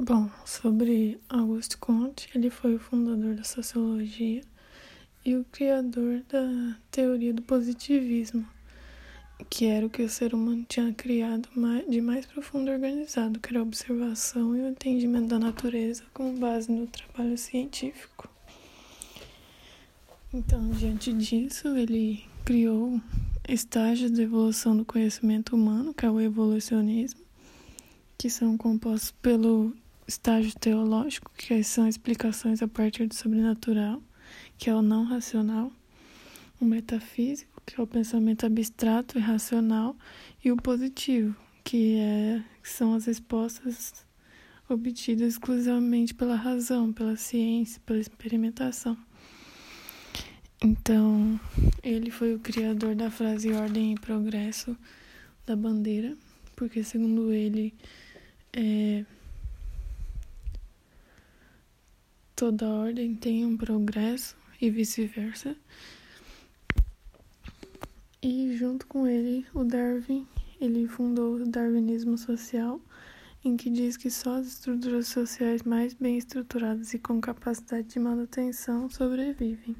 Bom, sobre Auguste Comte, ele foi o fundador da sociologia e o criador da teoria do positivismo, que era o que o ser humano tinha criado de mais profundo organizado, que era a observação e o entendimento da natureza com base no trabalho científico. Então, diante disso, ele criou estágios de evolução do conhecimento humano, que é o evolucionismo, que são compostos pelo estágio teológico, que são explicações a partir do sobrenatural, que é o não racional, o metafísico, que é o pensamento abstrato e racional, e o positivo, que, é, que são as respostas obtidas exclusivamente pela razão, pela ciência, pela experimentação. Então, ele foi o criador da frase ordem e progresso da bandeira, porque, segundo ele, é, toda ordem tem um progresso e vice-versa. E junto com ele, o Darwin, ele fundou o darwinismo social, em que diz que só as estruturas sociais mais bem estruturadas e com capacidade de manutenção sobrevivem.